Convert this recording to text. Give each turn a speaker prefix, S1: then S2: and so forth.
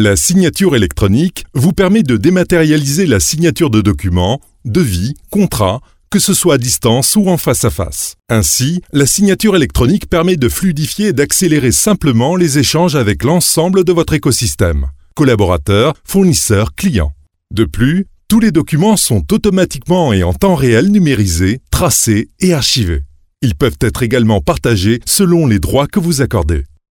S1: La signature électronique vous permet de dématérialiser la signature de documents, devis, contrats, que ce soit à distance ou en face à face. Ainsi, la signature électronique permet de fluidifier et d'accélérer simplement les échanges avec l'ensemble de votre écosystème, collaborateurs, fournisseurs, clients. De plus, tous les documents sont automatiquement et en temps réel numérisés, tracés et archivés. Ils peuvent être également partagés selon les droits que vous accordez.